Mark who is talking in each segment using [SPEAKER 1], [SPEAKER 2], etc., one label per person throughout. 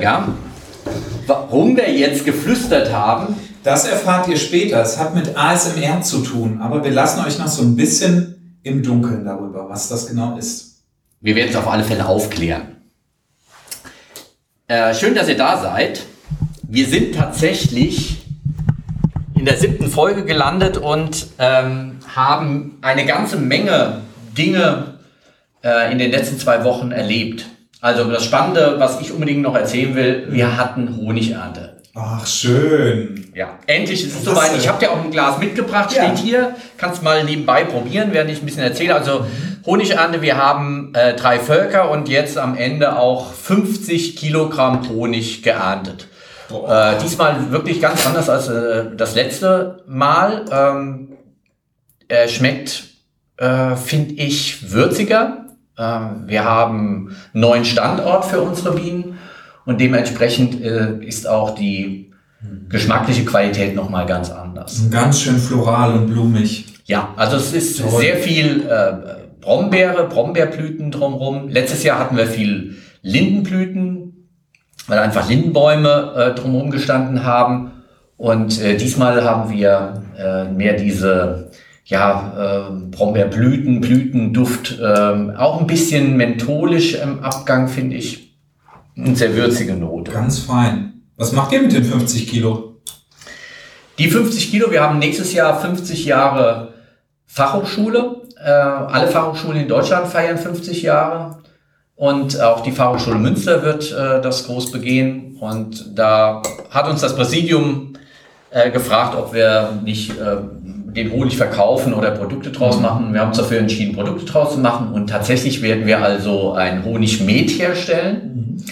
[SPEAKER 1] gern. Warum wir jetzt geflüstert haben,
[SPEAKER 2] Das erfahrt ihr später. Es hat mit ASMR zu tun, aber wir lassen euch noch so ein bisschen im Dunkeln darüber, was das genau ist.
[SPEAKER 1] wir werden es auf alle Fälle aufklären. Äh, schön, dass ihr da seid. Wir sind tatsächlich in der siebten Folge gelandet und ähm, haben eine ganze Menge Dinge äh, in den letzten zwei Wochen erlebt. Also das Spannende, was ich unbedingt noch erzählen will, wir hatten Honigernte.
[SPEAKER 2] Ach, schön.
[SPEAKER 1] Ja, endlich ist es soweit.
[SPEAKER 2] äh,
[SPEAKER 1] Ich habe dir auch ein Glas mitgebracht,
[SPEAKER 2] Ja.
[SPEAKER 1] steht hier. Kannst mal nebenbei probieren, während ich ein bisschen erzähle. Also Honigernte, wir haben äh, drei Völker und jetzt am Ende auch 50 Kilogramm Honig geerntet. Äh, diesmal wirklich ganz anders als äh, das letzte Mal. Ähm, er schmeckt, äh, finde ich, würziger. Ähm, wir haben einen neuen Standort für unsere Bienen und dementsprechend äh, ist auch die geschmackliche Qualität nochmal ganz anders.
[SPEAKER 2] Ganz schön floral und blumig.
[SPEAKER 1] Ja, also es ist
[SPEAKER 2] Toll.
[SPEAKER 1] sehr viel äh, Brombeere, Brombeerblüten drumherum. Letztes Jahr hatten wir viel Lindenblüten, weil einfach Lindenbäume äh, drumherum gestanden haben. Und diesmal haben wir mehr diese ja, äh, Brombeerblüten, Blütenduft, ähm, auch ein bisschen mentholisch im Abgang, finde ich. Eine sehr würzige Note.
[SPEAKER 2] Ganz fein. Was macht ihr mit den 50 Kilo?
[SPEAKER 1] Die 50 Kilo, wir haben nächstes Jahr 50 Jahre Fachhochschule. Äh, alle Fachhochschulen in Deutschland feiern 50 Jahre. Und auch die Fachhochschule Münster wird äh, das groß begehen. Und da hat uns das Präsidium äh, gefragt, ob wir nicht äh, den Honig verkaufen oder Produkte draus machen. Wir haben uns dafür entschieden, Produkte draus zu machen. Und tatsächlich werden wir also ein Honigmet herstellen.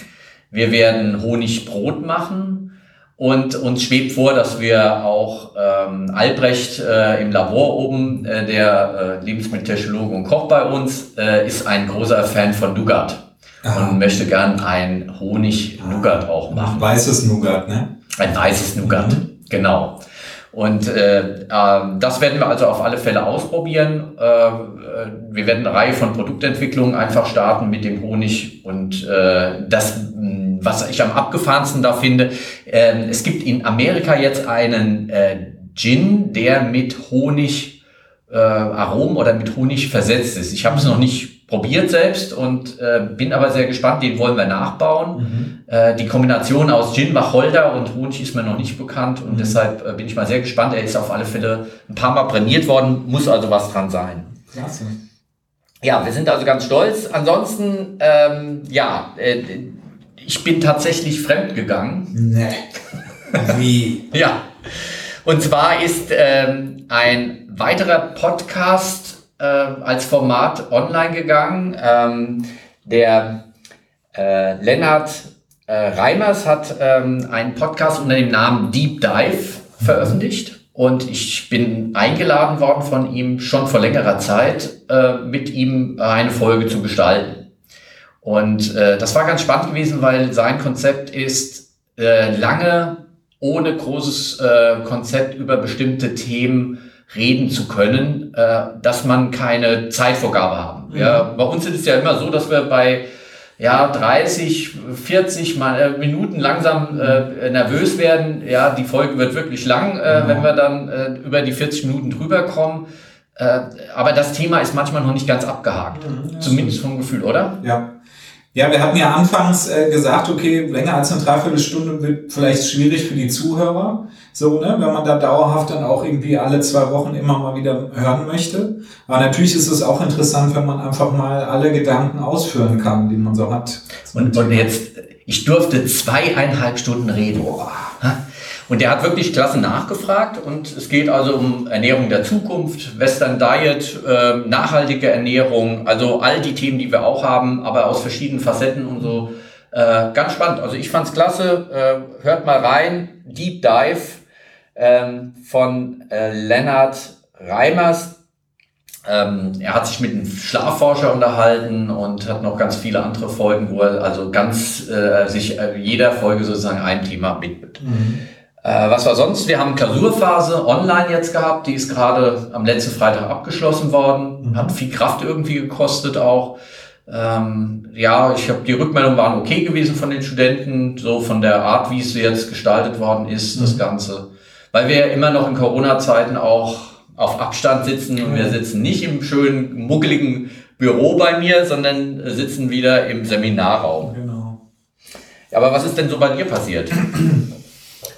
[SPEAKER 1] Wir werden Honigbrot machen. Und uns schwebt vor, dass wir auch ähm, Albrecht äh, im Labor oben, äh, der äh, Lebensmitteltechnologe und Koch bei uns, äh, ist ein großer Fan von Nougat
[SPEAKER 2] Aha.
[SPEAKER 1] und möchte gern ein Honig-Nougat auch machen.
[SPEAKER 2] Weißes Nougat, ne?
[SPEAKER 1] Ein weißes Nougat, genau. Und äh, ähm, das werden wir also auf alle Fälle ausprobieren. Äh, äh, wir werden eine Reihe von Produktentwicklungen einfach starten mit dem Honig. Und äh, das, mh, was ich am abgefahrensten da finde, äh, es gibt in Amerika jetzt einen äh, Gin, der mit Honig äh, Aromen oder mit Honig versetzt ist. Ich habe es noch nicht probiert selbst und äh, bin aber sehr gespannt. Den wollen wir nachbauen. Äh, die Kombination aus Gin, Wacholder und Honig ist mir noch nicht bekannt und deshalb äh, bin ich mal sehr gespannt. Er ist auf alle Fälle ein paar Mal prämiert worden, muss also was dran sein.
[SPEAKER 2] Klasse.
[SPEAKER 1] Ja, wir sind also ganz stolz. Ansonsten, ähm, ja, äh, ich bin tatsächlich fremdgegangen.
[SPEAKER 2] Ne. Wie?
[SPEAKER 1] Ja. Und zwar ist ähm, ein weiterer Podcast äh, als Format online gegangen. Ähm, der äh, Lennart äh, Reimers hat ähm, einen Podcast unter dem Namen Deep Dive veröffentlicht. Und ich bin eingeladen worden von ihm schon vor längerer Zeit, äh, mit ihm eine Folge zu gestalten. Und äh, das war ganz spannend gewesen, weil sein Konzept ist, äh, lange ohne großes äh, Konzept über bestimmte Themen reden zu können, äh, dass man keine Zeitvorgabe haben. Ja, bei uns ist es ja immer so, dass wir bei ja, 30, 40 mal, äh, Minuten langsam äh, nervös werden. Ja, die Folge wird wirklich lang, äh, wenn wir dann äh, über die 40 Minuten drüber kommen. Äh, aber das Thema ist manchmal noch nicht ganz abgehakt. Zumindest vom Gefühl, oder?
[SPEAKER 2] Ja. Ja, wir hatten ja anfangs äh, gesagt, okay, länger als eine Dreiviertelstunde wird vielleicht schwierig für die Zuhörer. So, ne, wenn man da dauerhaft dann auch irgendwie alle zwei Wochen immer mal wieder hören möchte. Aber natürlich ist es auch interessant, wenn man einfach mal alle Gedanken ausführen kann, die man so hat.
[SPEAKER 1] Und, und jetzt, ich durfte zweieinhalb Stunden reden. Und der hat wirklich klasse nachgefragt und es geht also um Ernährung der Zukunft, Western Diet, äh, nachhaltige Ernährung, also all die Themen, die wir auch haben, aber aus verschiedenen Facetten und so. Äh, ganz spannend. Also ich fand's klasse. Äh, hört mal rein. Deep Dive ähm, von äh, Lennart Reimers. Ähm, er hat sich mit einem Schlafforscher unterhalten und hat noch ganz viele andere Folgen, wo er also ganz äh, sich äh, jeder Folge sozusagen ein Thema widmet.
[SPEAKER 2] Mhm.
[SPEAKER 1] Äh, was war sonst? Wir haben Klausurphase online jetzt gehabt, die ist gerade am letzten Freitag abgeschlossen worden,
[SPEAKER 2] Mhm.
[SPEAKER 1] hat viel Kraft irgendwie gekostet auch. Ähm, ja, ich habe die Rückmeldungen waren okay gewesen von den Studenten, so von der Art, wie es jetzt gestaltet worden ist, das
[SPEAKER 2] Mhm.
[SPEAKER 1] Ganze. Weil wir ja immer noch in Corona-Zeiten auch auf Abstand sitzen und wir sitzen nicht im schönen, muckeligen Büro bei mir, sondern sitzen wieder im Seminarraum.
[SPEAKER 2] Genau.
[SPEAKER 1] Aber was ist denn so bei dir passiert?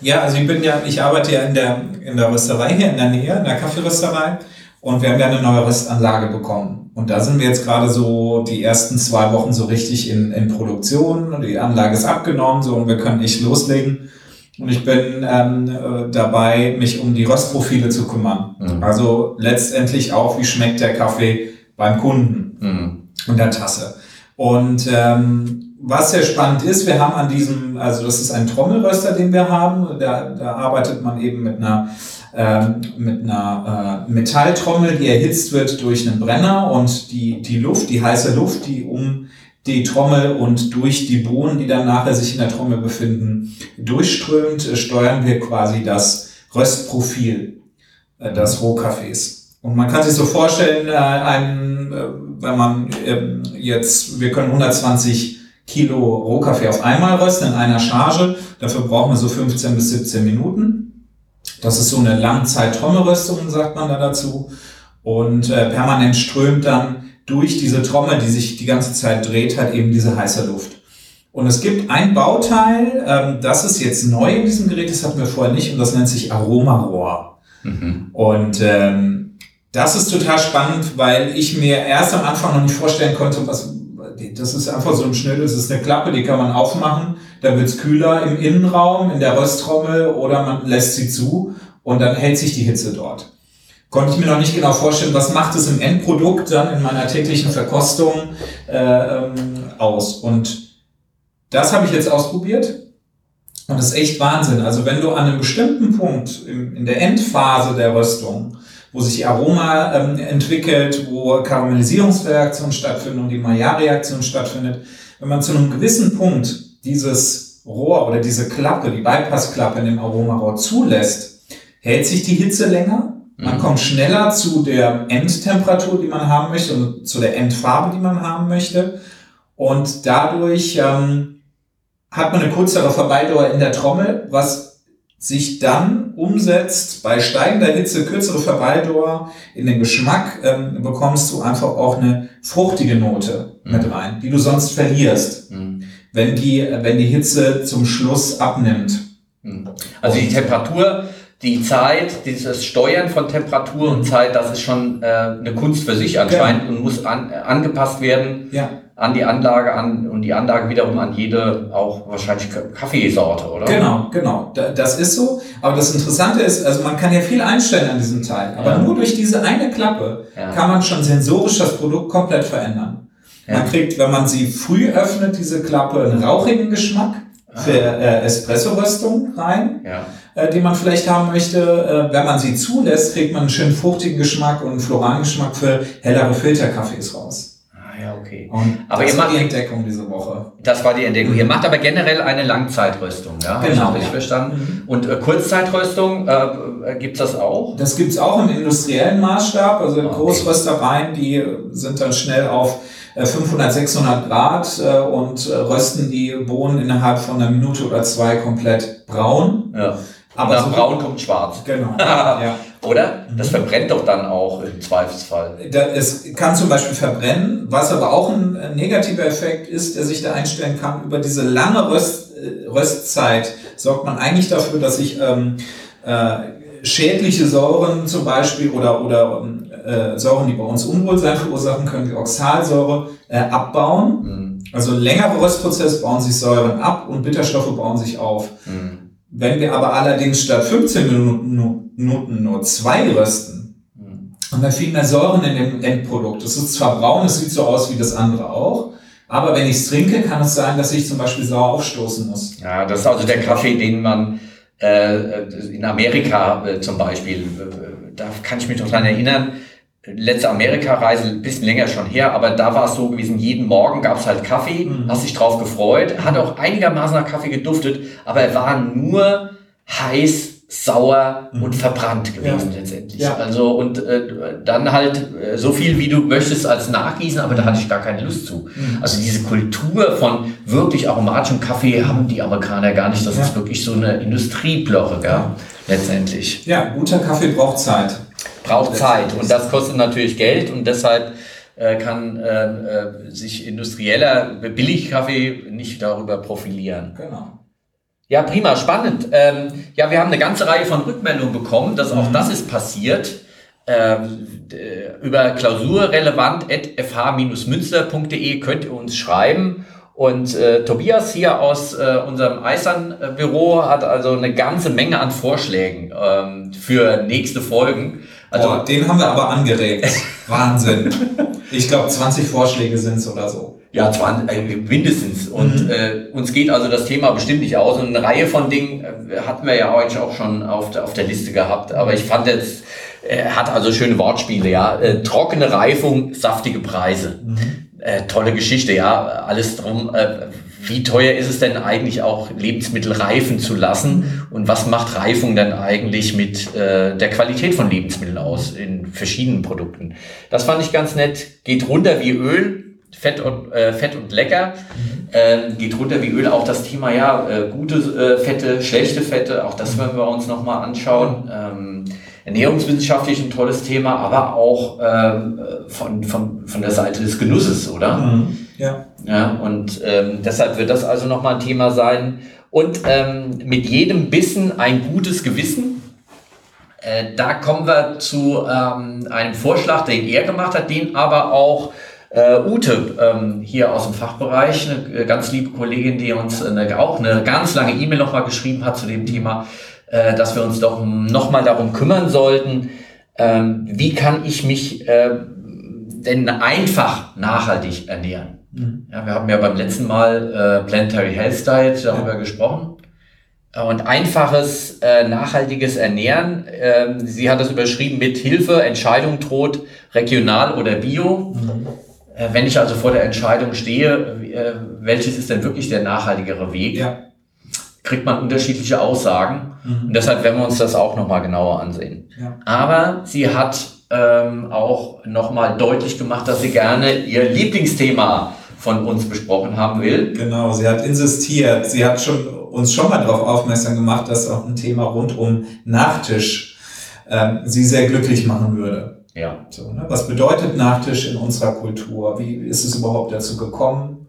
[SPEAKER 2] Ja, also ich bin ja, ich arbeite ja in der, in der Rösterei hier in der Nähe, in der Kaffeerösterei. Und wir haben ja eine neue Röstanlage bekommen. Und da sind wir jetzt gerade so die ersten zwei Wochen so richtig in, in Produktion. Die Anlage ist abgenommen, so und wir können echt loslegen. Und ich bin ähm, äh, dabei, mich um die Röstprofile zu kümmern.
[SPEAKER 1] Mhm.
[SPEAKER 2] Also letztendlich auch, wie schmeckt der Kaffee beim Kunden
[SPEAKER 1] Hm.
[SPEAKER 2] und der Tasse. Und ähm, was sehr spannend ist, wir haben an diesem, also das ist ein Trommelröster, den wir haben. Da, da arbeitet man eben mit einer ähm, mit einer äh, Metalltrommel, die erhitzt wird durch einen Brenner und die die Luft, die heiße Luft, die um die Trommel und durch die Bohnen, die dann nachher sich in der Trommel befinden, durchströmt, äh, steuern wir quasi das Röstprofil äh, des Rohkaffees. Und man kann sich so vorstellen, äh, ein, äh, wenn man ähm, jetzt, wir können 120 Kilo Rohkaffee auf einmal rösten in einer Charge. Dafür brauchen wir so 15 bis 17 Minuten. Das ist so eine Langzeit-Trommelröstung, sagt man da dazu. Und äh, permanent strömt dann durch diese Trommel, die sich die ganze Zeit dreht, halt eben diese heiße Luft. Und es gibt ein Bauteil, ähm, das ist jetzt neu in diesem Gerät, das hatten wir vorher nicht, und das nennt sich Aromarohr.
[SPEAKER 1] Mhm.
[SPEAKER 2] Und ähm, das ist total spannend, weil ich mir erst am Anfang noch nicht vorstellen konnte, was das ist einfach so ein Schnell, das ist eine Klappe, die kann man aufmachen, da wird's kühler im Innenraum, in der Rösttrommel oder man lässt sie zu und dann hält sich die Hitze dort. Konnte ich mir noch nicht genau vorstellen, was macht es im Endprodukt dann in meiner täglichen Verkostung äh, ähm, aus. Und das habe ich jetzt ausprobiert und das ist echt Wahnsinn. Also wenn du an einem bestimmten Punkt im, in der Endphase der Röstung, wo sich Aroma ähm, entwickelt, wo Karamellisierungsreaktion stattfindet und die Maillard-Reaktion stattfindet, wenn man zu einem gewissen Punkt dieses Rohr oder diese Klappe, die Bypassklappe in dem Aromarohr zulässt, hält sich die Hitze länger. Man
[SPEAKER 1] Mhm.
[SPEAKER 2] kommt schneller zu der Endtemperatur, die man haben möchte und zu der Endfarbe, die man haben möchte. Und dadurch ähm, hat man eine kürzere Verweildauer in der Trommel, was sich dann umsetzt bei steigender Hitze, kürzere Verweildauer in den Geschmack, ähm, bekommst du einfach auch eine fruchtige Note
[SPEAKER 1] Mhm.
[SPEAKER 2] mit rein, die du sonst verlierst,
[SPEAKER 1] Mhm.
[SPEAKER 2] wenn die, wenn die Hitze zum Schluss abnimmt.
[SPEAKER 1] Mhm. Also die Temperatur, die Zeit, dieses Steuern von Temperatur und Zeit, das ist schon äh, eine Kunst für sich anscheinend und muss an, äh, angepasst werden
[SPEAKER 2] Ja,
[SPEAKER 1] an die Anlage an und die Anlage wiederum an jede auch wahrscheinlich Kaffeesorte, oder?
[SPEAKER 2] Genau, genau. Da- Das ist so. Aber das Interessante ist, also man kann ja viel einstellen an diesem Teil. Aber
[SPEAKER 1] Ja.
[SPEAKER 2] nur durch diese eine Klappe
[SPEAKER 1] Ja.
[SPEAKER 2] kann man schon sensorisch das Produkt komplett verändern.
[SPEAKER 1] Ja.
[SPEAKER 2] Man kriegt, wenn man sie früh öffnet, diese Klappe einen rauchigen Geschmack für äh, Espresso-Röstung rein,
[SPEAKER 1] Ja.
[SPEAKER 2] äh, die man vielleicht haben möchte. Äh, wenn man sie zulässt, kriegt man einen schönen fruchtigen Geschmack und einen floralen Geschmack für hellere Filterkaffees raus.
[SPEAKER 1] Ja, okay.
[SPEAKER 2] Und
[SPEAKER 1] Aber
[SPEAKER 2] das
[SPEAKER 1] ihr
[SPEAKER 2] war
[SPEAKER 1] macht-
[SPEAKER 2] die Entdeckung diese Woche.
[SPEAKER 1] Das war die Entdeckung. Ihr macht aber generell eine Langzeitröstung, ja? Ich
[SPEAKER 2] Genau,
[SPEAKER 1] das richtig
[SPEAKER 2] ja.
[SPEAKER 1] verstanden? Und äh, Kurzzeitröstung, äh, äh, gibt's das auch?
[SPEAKER 2] Das gibt's auch im industriellen Maßstab. Also
[SPEAKER 1] Ah, Okay.
[SPEAKER 2] Großröstereien, die sind dann schnell auf äh, 500, 600 Grad äh, und äh, rösten die Bohnen innerhalb von einer Minute oder zwei komplett braun.
[SPEAKER 1] Ja.
[SPEAKER 2] Aber
[SPEAKER 1] nach
[SPEAKER 2] so-
[SPEAKER 1] Braun kommt Schwarz.
[SPEAKER 2] Genau. ja.
[SPEAKER 1] Oder? Das
[SPEAKER 2] Mhm.
[SPEAKER 1] verbrennt doch dann auch im Zweifelsfall.
[SPEAKER 2] Es kann zum Beispiel verbrennen, was aber auch ein negativer Effekt ist, der sich da einstellen kann. Über diese lange Röst, äh, Röstzeit sorgt man eigentlich dafür, dass sich ähm, äh, schädliche Säuren zum Beispiel oder, oder äh, Säuren, die bei uns Unwohlsein verursachen können, wie Oxalsäure, äh, abbauen.
[SPEAKER 1] Mhm.
[SPEAKER 2] Also längere Röstprozess bauen sich Säuren ab und Bitterstoffe bauen sich auf.
[SPEAKER 1] Mhm.
[SPEAKER 2] Wenn wir aber allerdings statt 15 Minuten, nur zwei rösten,
[SPEAKER 1] Mhm.
[SPEAKER 2] haben wir viel mehr Säuren in dem Endprodukt. Es ist zwar braun, es sieht so aus wie das andere auch, aber wenn ich es trinke, kann es sein, dass ich zum Beispiel sauer aufstoßen muss.
[SPEAKER 1] Ja, das ist also der Kaffee, den man äh, in Amerika äh, zum Beispiel, äh, da kann ich mich noch dran erinnern, letzte Amerika-Reise, ein bisschen länger schon her, aber da war es so gewesen, jeden Morgen gab es halt Kaffee,
[SPEAKER 2] Mhm.
[SPEAKER 1] hast dich drauf gefreut, hat auch einigermaßen nach Kaffee geduftet, aber er war nur heiß, sauer
[SPEAKER 2] Mhm.
[SPEAKER 1] und verbrannt gewesen
[SPEAKER 2] Ja.
[SPEAKER 1] letztendlich.
[SPEAKER 2] Ja.
[SPEAKER 1] Also und äh, dann halt äh, so viel, wie du möchtest als Nachgießen, aber da hatte ich gar keine Lust zu.
[SPEAKER 2] Mhm.
[SPEAKER 1] Also diese Kultur von wirklich aromatischem Kaffee haben die Amerikaner gar nicht. Das
[SPEAKER 2] Ja.
[SPEAKER 1] ist wirklich so eine Industriebloche, gell? letztendlich.
[SPEAKER 2] Ja, guter Kaffee braucht Zeit.
[SPEAKER 1] Braucht Zeit und das kostet natürlich Geld und deshalb äh, kann äh, äh, sich industrieller Billigkaffee nicht darüber profilieren.
[SPEAKER 2] Genau.
[SPEAKER 1] Ja, prima, spannend. Ähm, ja, wir haben eine ganze Reihe von Rückmeldungen bekommen, dass auch das ist passiert. Ähm, d- über klausurrelevant.fh-münster.de könnt ihr uns schreiben. Und äh, Tobias hier aus äh, unserem Eisern-Büro hat also eine ganze Menge an Vorschlägen ähm, für nächste Folgen. Also
[SPEAKER 2] Boah, den haben wir aber angeregt. Wahnsinn. Ich glaube, 20 Vorschläge sind es oder so.
[SPEAKER 1] Ja, 20, äh, mindestens. Und
[SPEAKER 2] Mhm.
[SPEAKER 1] äh, uns geht also das Thema bestimmt nicht aus. Und eine Reihe von Dingen äh, hatten wir ja eigentlich auch schon auf der, auf der Liste gehabt. Aber ich fand jetzt, er hat also schöne Wortspiele, ja. Äh, trockene Reifung, saftige Preise. Äh, tolle Geschichte, ja. Alles drum. Äh, wie teuer ist es denn eigentlich auch, Lebensmittel reifen zu lassen? Und was macht Reifung denn eigentlich mit äh, der Qualität von Lebensmitteln aus in verschiedenen Produkten? Das fand ich ganz nett. Geht runter wie Öl, fett und, äh, fett und lecker. Ähm, geht runter wie Öl. Auch das Thema, ja, äh, gute äh, Fette, schlechte Fette, auch das werden wir uns nochmal anschauen. Ähm, ernährungswissenschaftlich ein tolles Thema, aber auch ähm, von, von, von der Seite des Genusses, oder?
[SPEAKER 2] Mhm. Ja.
[SPEAKER 1] Ja, und ähm, deshalb wird das also nochmal ein Thema sein. Und ähm, mit jedem Bissen ein gutes Gewissen. Äh, da kommen wir zu ähm, einem Vorschlag, den er gemacht hat, den aber auch äh, Ute ähm, hier aus dem Fachbereich, eine äh, ganz liebe Kollegin, die uns eine, auch eine ganz lange E-Mail nochmal geschrieben hat zu dem Thema, äh, dass wir uns doch nochmal darum kümmern sollten, ähm, wie kann ich mich äh, denn einfach nachhaltig ernähren.
[SPEAKER 2] Mhm.
[SPEAKER 1] Ja, wir haben ja beim letzten Mal äh, Planetary Health Diet darüber gesprochen. Äh, Und einfaches, äh, nachhaltiges Ernähren, ähm, sie hat das überschrieben mit Hilfe, Entscheidung droht, regional oder bio. Äh, wenn ich also vor der Entscheidung stehe, äh, welches ist denn wirklich der nachhaltigere Weg,
[SPEAKER 2] Ja.
[SPEAKER 1] kriegt man unterschiedliche Aussagen.
[SPEAKER 2] Mhm.
[SPEAKER 1] Und deshalb werden wir uns das auch nochmal genauer ansehen.
[SPEAKER 2] Ja.
[SPEAKER 1] Aber sie hat ähm, auch nochmal deutlich gemacht, dass sie gerne ihr Lieblingsthema von uns besprochen haben will.
[SPEAKER 2] Genau, sie hat insistiert. Sie hat schon, uns schon mal darauf aufmerksam gemacht, dass auch ein Thema rund um Nachtisch ähm, sie sehr glücklich machen würde.
[SPEAKER 1] Ja.
[SPEAKER 2] So, ne? Was bedeutet Nachtisch in unserer Kultur? Wie ist es überhaupt dazu gekommen?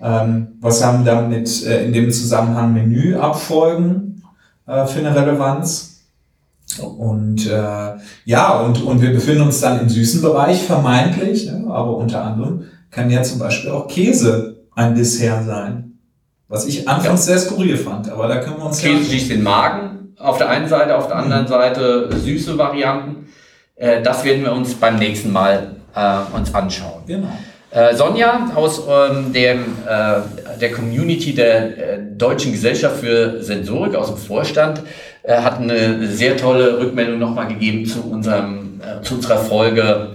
[SPEAKER 2] Ähm, was haben damit äh, in dem Zusammenhang Menüabfolgen äh, für eine Relevanz? Und äh, ja, und, und wir befinden uns dann im süßen Bereich vermeintlich, ne? aber unter anderem kann ja zum Beispiel auch Käse ein Dessert sein. Was ich anfangs sehr skurril fand, aber da können wir uns
[SPEAKER 1] Käse schließt den Magen auf der einen Seite, auf der anderen Seite süße Varianten. Äh, das werden wir uns beim nächsten Mal äh, uns anschauen.
[SPEAKER 2] Genau.
[SPEAKER 1] Äh, Sonja aus ähm, dem, äh, der Community der äh, Deutschen Gesellschaft für Sensorik aus dem Vorstand äh, hat eine sehr tolle Rückmeldung nochmal gegeben zu, unserem, zu unserer Folge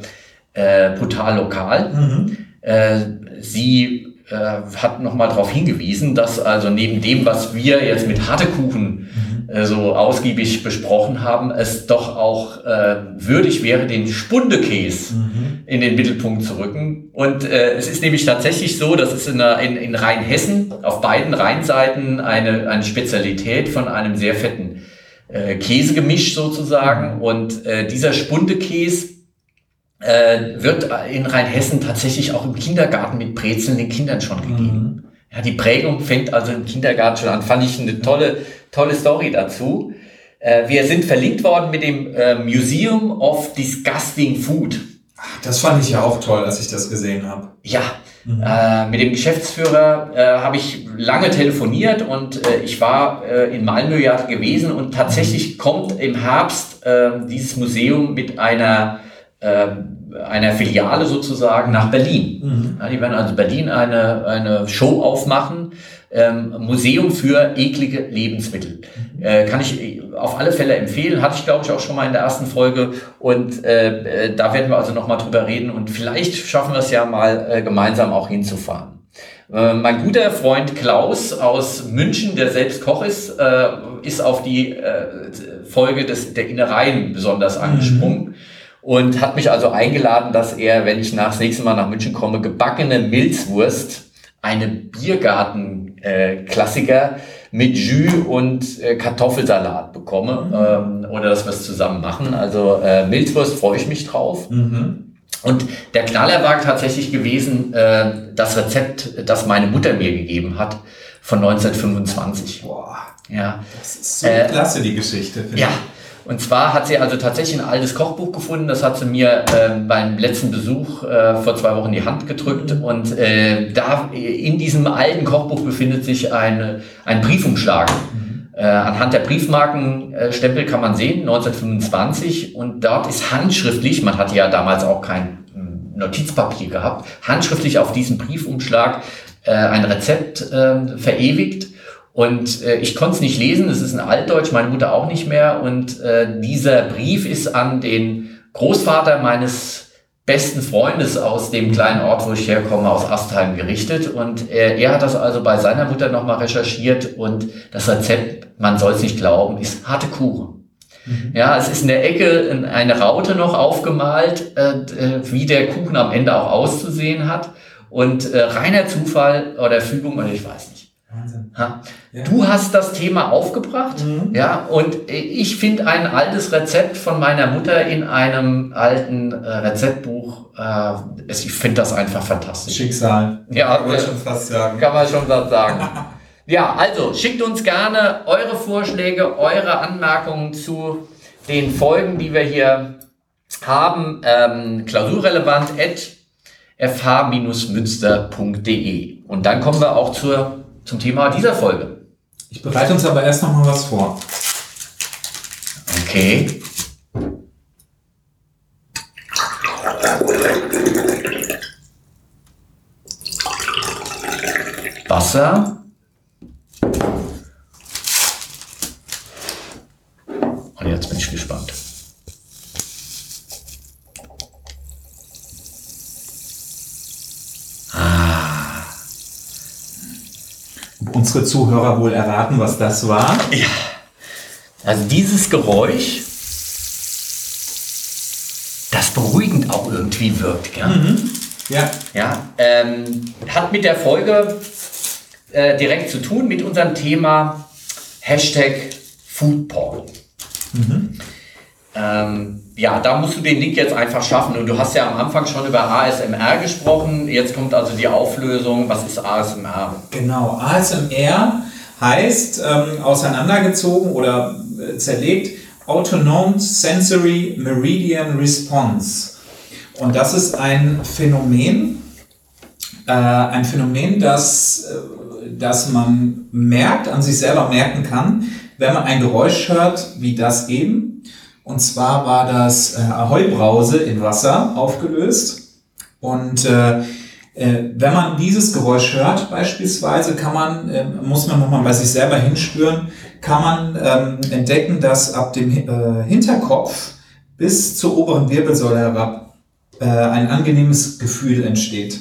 [SPEAKER 1] Brutal Lokal.
[SPEAKER 2] Mhm.
[SPEAKER 1] Äh, sie äh, hat nochmal darauf hingewiesen, dass also neben dem, was wir jetzt mit Hartekuchen äh, so ausgiebig besprochen haben, es doch auch äh, würdig wäre, den Spundekäse
[SPEAKER 2] Mhm.
[SPEAKER 1] in den Mittelpunkt zu rücken. Und äh, es ist nämlich tatsächlich so, dass es in, in, in Rheinhessen auf beiden Rheinseiten eine, eine Spezialität von einem sehr fetten äh, Käsegemisch sozusagen. Und äh, dieser Spundekäse äh, wird in Rheinhessen tatsächlich auch im Kindergarten mit Brezeln den Kindern schon gegeben. Ja, die Prägung fängt also im Kindergarten schon an. Fand ich eine tolle, tolle Story dazu. Äh, wir sind verlinkt worden mit dem äh, Museum of Disgusting Food.
[SPEAKER 2] Das fand ich ja auch toll, als ich das gesehen habe.
[SPEAKER 1] Ja, äh, mit dem Geschäftsführer äh, habe ich lange telefoniert und äh, ich war äh, in Malmö ja gewesen und tatsächlich kommt im Herbst äh, dieses Museum mit einer einer Filiale sozusagen nach Berlin. Ja, die werden also Berlin eine, eine Show aufmachen, ähm, Museum für eklige Lebensmittel. Äh, kann ich auf alle Fälle empfehlen, hatte ich glaube ich auch schon mal in der ersten Folge und äh, äh da werden wir also nochmal drüber reden und vielleicht schaffen wir es ja mal äh, gemeinsam auch hinzufahren. Äh, mein guter Freund Klaus aus München, der selbst Koch ist, äh, ist auf die äh, Folge des, der Innereien besonders mhm. angesprungen. Mhm. Und hat mich also eingeladen, dass er, wenn ich nach, das nächste Mal nach München komme, gebackene Milzwurst, eine Biergarten-Klassiker, mit Jus und äh, Kartoffelsalat bekomme mhm. ähm, oder dass wir es zusammen machen. Also äh, Milzwurst freue ich mich drauf. Mhm. Und der Knaller war tatsächlich gewesen, äh, das Rezept, das meine Mutter mir gegeben hat, von 1925.
[SPEAKER 2] Boah. Ja. Das ist so äh, klasse, die Geschichte.
[SPEAKER 1] Ja. Und zwar hat sie also tatsächlich ein altes Kochbuch gefunden, das hat sie mir äh, beim letzten Besuch äh, vor zwei Wochen die Hand gedrückt. Und äh, da in diesem alten Kochbuch befindet sich eine, ein Briefumschlag. Mhm. Äh, anhand der Briefmarkenstempel kann man sehen, 1925. Und dort ist handschriftlich, man hatte ja damals auch kein hm, Notizpapier gehabt, handschriftlich auf diesem Briefumschlag äh, ein Rezept äh, verewigt. Und äh, ich konnte es nicht lesen, es ist ein Altdeutsch, meine Mutter auch nicht mehr. Und äh, dieser Brief ist an den Großvater meines besten Freundes aus dem kleinen Ort, wo ich herkomme, aus Astheim gerichtet. Und er, er hat das also bei seiner Mutter nochmal recherchiert und das Rezept, man soll es nicht glauben, ist harte Kuchen. Mhm. Ja, es ist in der Ecke eine Raute noch aufgemalt, äh, äh, wie der Kuchen am Ende auch auszusehen hat. Und äh, reiner Zufall oder Fügung, oder ich weiß nicht. Wahnsinn. Ja. Du hast das Thema aufgebracht, mhm. ja, und ich finde ein altes Rezept von meiner Mutter in einem alten äh, Rezeptbuch. Äh, ich finde das einfach fantastisch.
[SPEAKER 2] Schicksal.
[SPEAKER 1] Ja, kann man äh, schon fast sagen. Kann man schon fast sagen. ja, also schickt uns gerne eure Vorschläge, eure Anmerkungen zu den Folgen, die wir hier haben. Ähm, klausurrelevant at fh-münster.de. Und dann kommen wir auch zur zum Thema dieser Folge.
[SPEAKER 2] Ich bereite uns aber erst noch mal was vor.
[SPEAKER 1] Okay. Wasser. Und jetzt bin ich gespannt.
[SPEAKER 2] Unsere Zuhörer wohl erraten, was das war?
[SPEAKER 1] Ja. Also dieses Geräusch, das beruhigend auch irgendwie wirkt. Gell? Mhm. Ja. ja ähm, hat mit der Folge äh, direkt zu tun, mit unserem Thema Hashtag Foodporn. Mhm. Ähm, ja, da musst du den Link jetzt einfach schaffen. Und du hast ja am Anfang schon über ASMR gesprochen. Jetzt kommt also die Auflösung. Was ist ASMR?
[SPEAKER 2] Genau, ASMR heißt ähm, auseinandergezogen oder äh, zerlegt Autonomous Sensory Meridian Response. Und das ist ein Phänomen, äh, ein Phänomen, das, äh, das man merkt, an sich selber merken kann, wenn man ein Geräusch hört, wie das eben und zwar war das äh, Ahoi-Brause in Wasser aufgelöst. Und äh, äh, wenn man dieses Geräusch hört, beispielsweise, kann man, äh, muss man nochmal bei sich selber hinspüren, kann man ähm, entdecken, dass ab dem äh, Hinterkopf bis zur oberen Wirbelsäule herab äh, ein angenehmes Gefühl entsteht,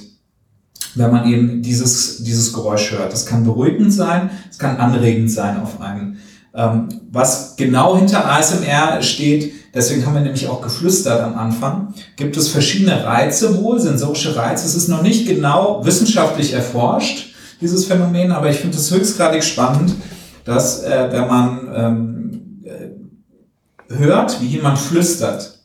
[SPEAKER 2] wenn man eben dieses, dieses Geräusch hört. Das kann beruhigend sein, es kann anregend sein auf einen. Ähm, was genau hinter ASMR steht, deswegen haben wir nämlich auch geflüstert am Anfang, gibt es verschiedene Reize wohl, sensorische Reize. Es ist noch nicht genau wissenschaftlich erforscht, dieses Phänomen, aber ich finde es höchstgradig spannend, dass äh, wenn man ähm, äh, hört, wie jemand flüstert,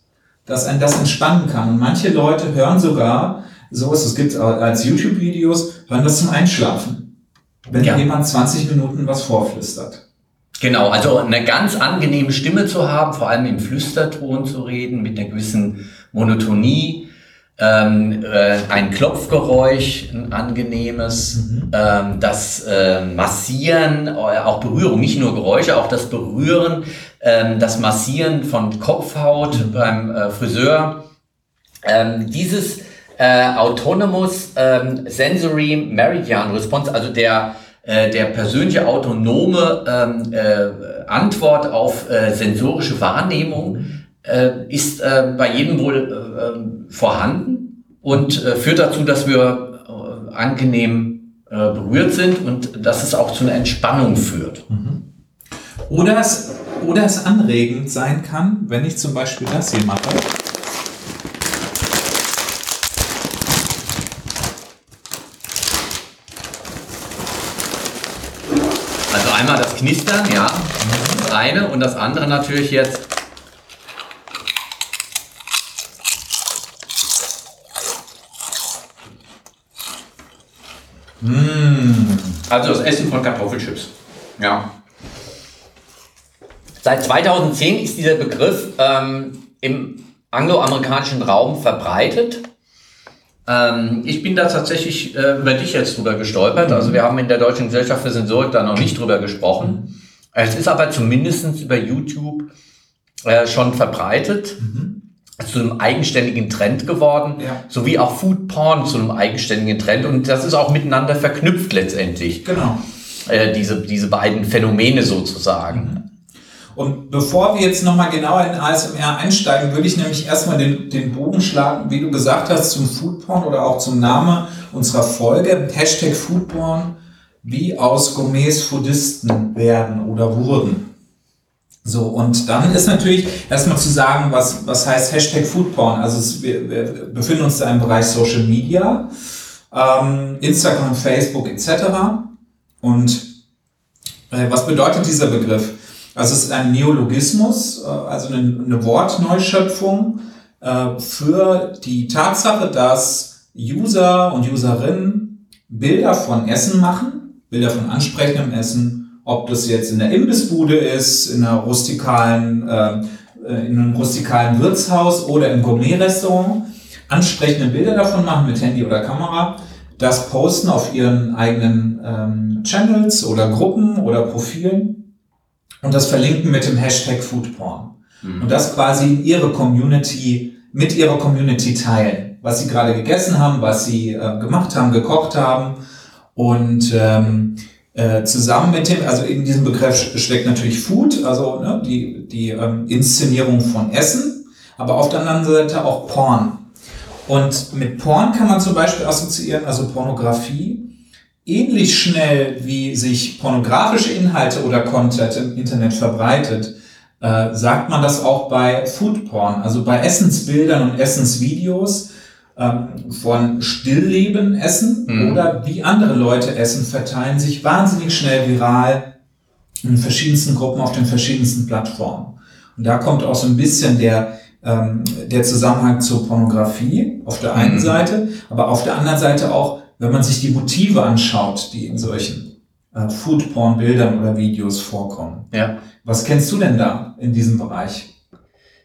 [SPEAKER 2] dass ein das entspannen kann. Und manche Leute hören sogar sowas, es gibt als YouTube-Videos, hören das zum Einschlafen, wenn ja. jemand 20 Minuten was vorflüstert.
[SPEAKER 1] Genau, also eine ganz angenehme Stimme zu haben, vor allem im Flüsterton zu reden, mit einer gewissen Monotonie, ähm, äh, ein Klopfgeräusch, ein angenehmes, mhm. ähm, das äh, Massieren, auch Berührung, nicht nur Geräusche, auch das Berühren, ähm, das Massieren von Kopfhaut mhm. beim äh, Friseur Ähm, dieses äh, Autonomous ähm, Sensory Meridian Response, also der, äh, der persönliche autonome ähm, äh, Antwort auf äh, sensorische Wahrnehmung, äh, ist äh, bei jedem wohl vorhanden und führt dazu, dass wir angenehm berührt sind und dass es auch zu einer Entspannung führt.
[SPEAKER 2] Oder es, oder es anregend sein kann, wenn ich zum Beispiel das hier mache.
[SPEAKER 1] Also einmal das Knistern, ja, das eine und das andere natürlich jetzt. Also das Essen von Kartoffelchips. Ja. Seit 2010 ist dieser Begriff ähm, im angloamerikanischen Raum verbreitet. Ähm, ich bin da tatsächlich äh, über dich jetzt drüber gestolpert. Also wir haben in der Deutschen Gesellschaft für Sensorik da noch nicht drüber gesprochen. Es ist aber zumindest über YouTube äh, schon verbreitet. Zu einem eigenständigen Trend geworden,
[SPEAKER 2] Ja.
[SPEAKER 1] sowie auch Food Porn zu einem eigenständigen Trend. Und das ist auch miteinander verknüpft letztendlich,
[SPEAKER 2] Genau.
[SPEAKER 1] äh, diese, diese beiden Phänomene sozusagen.
[SPEAKER 2] Und bevor wir jetzt nochmal genauer in ASMR einsteigen, würde ich nämlich erstmal den, den Bogen schlagen, wie du gesagt hast, zum Foodporn oder auch zum Namen unserer Folge. Hashtag Foodporn, wie aus Gourmets Foodisten werden oder wurden. So, und dann ist natürlich erstmal zu sagen, was, was heißt Hashtag Foodporn. Also es, wir, wir befinden uns da im Bereich Social Media, ähm, Instagram, Facebook etc. Und äh, was bedeutet dieser Begriff? Also es ist ein Neologismus, äh, also eine, eine Wortneuschöpfung äh, für die Tatsache, dass User und Userinnen Bilder von Essen machen, Bilder von ansprechendem Essen, ob das jetzt in der Imbissbude ist, in einer rustikalen, äh, in einem rustikalen Wirtshaus oder im Gourmet-Restaurant, ansprechende Bilder davon machen mit Handy oder Kamera, das posten auf ihren eigenen ähm, Channels oder Gruppen oder Profilen und das verlinken mit dem Hashtag Foodporn. Und das quasi ihre Community, mit ihrer Community teilen, was sie gerade gegessen haben, was sie äh, gemacht haben, gekocht haben. Und ähm, äh, zusammen mit dem, also in diesem Begriff steckt natürlich Food, also ne, die, die ähm, Inszenierung von Essen, aber auf der anderen Seite auch Porn. Und mit Porn kann man zum Beispiel assoziieren, also Pornografie, ähnlich schnell wie sich pornografische Inhalte oder Content im Internet verbreitet, äh, sagt man das auch bei Foodporn, also bei Essensbildern und Essensvideos ähm, von Stillleben essen
[SPEAKER 1] Mhm.
[SPEAKER 2] oder wie andere Leute essen, verteilen sich wahnsinnig schnell viral in verschiedensten Gruppen auf den verschiedensten Plattformen. Und da kommt auch so ein bisschen der, ähm, der Zusammenhang zur Pornografie auf der einen
[SPEAKER 1] Mhm.
[SPEAKER 2] Seite, aber auf der anderen Seite auch, wenn man sich die Motive anschaut, die in solchen äh, Foodporn-Bildern oder Videos vorkommen.
[SPEAKER 1] Ja.
[SPEAKER 2] Was kennst du denn da in diesem Bereich?